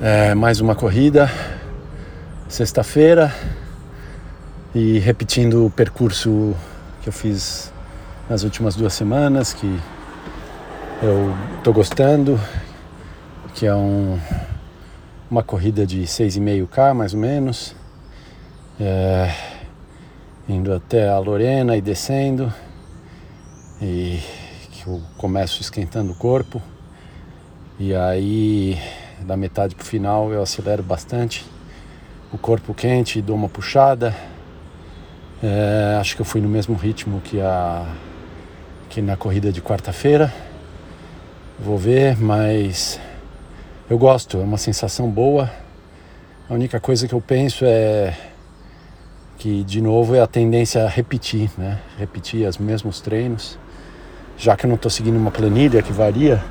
É, mais uma corrida, sexta-feira, e repetindo o percurso que eu fiz nas últimas duas semanas, que eu estou gostando, que é um, uma corrida de 6,5K mais ou menos, é, indo até a Lorena e descendo, e que eu começo esquentando o corpo, e aí da metade para o final eu acelero bastante, o corpo quente, dou uma puxada, é, acho que eu fui no mesmo ritmo que, a, que na corrida de quarta-feira. Vou ver, mas eu gosto, é uma sensação boa. A única coisa que eu penso é que, de novo, é a tendência a repetir, né? Repetir os mesmos treinos. Já que eu não estou seguindo uma planilha que varia,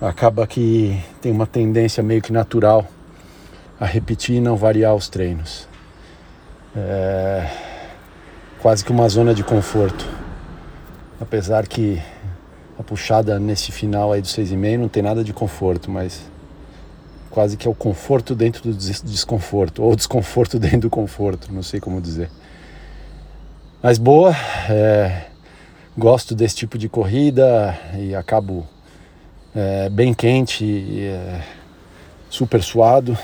acaba que tem uma tendência meio que natural a repetir e não variar os treinos. É quase que uma zona de conforto. Apesar que a puxada nesse final aí do 6,5 não tem nada de conforto, mas quase que é o conforto dentro do desconforto, ou desconforto dentro do conforto, não sei como dizer. Mas boa, é, gosto desse tipo de corrida e acabo é, bem quente é, super suado,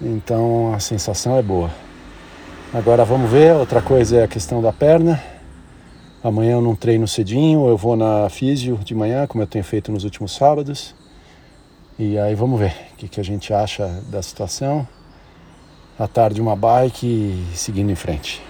então a sensação é boa. Agora vamos ver, outra coisa é a questão da perna. Amanhã eu não treino cedinho, eu vou na físio de manhã, como eu tenho feito nos últimos sábados. E aí vamos ver o que, que a gente acha da situação. À tarde uma bike e seguindo em frente.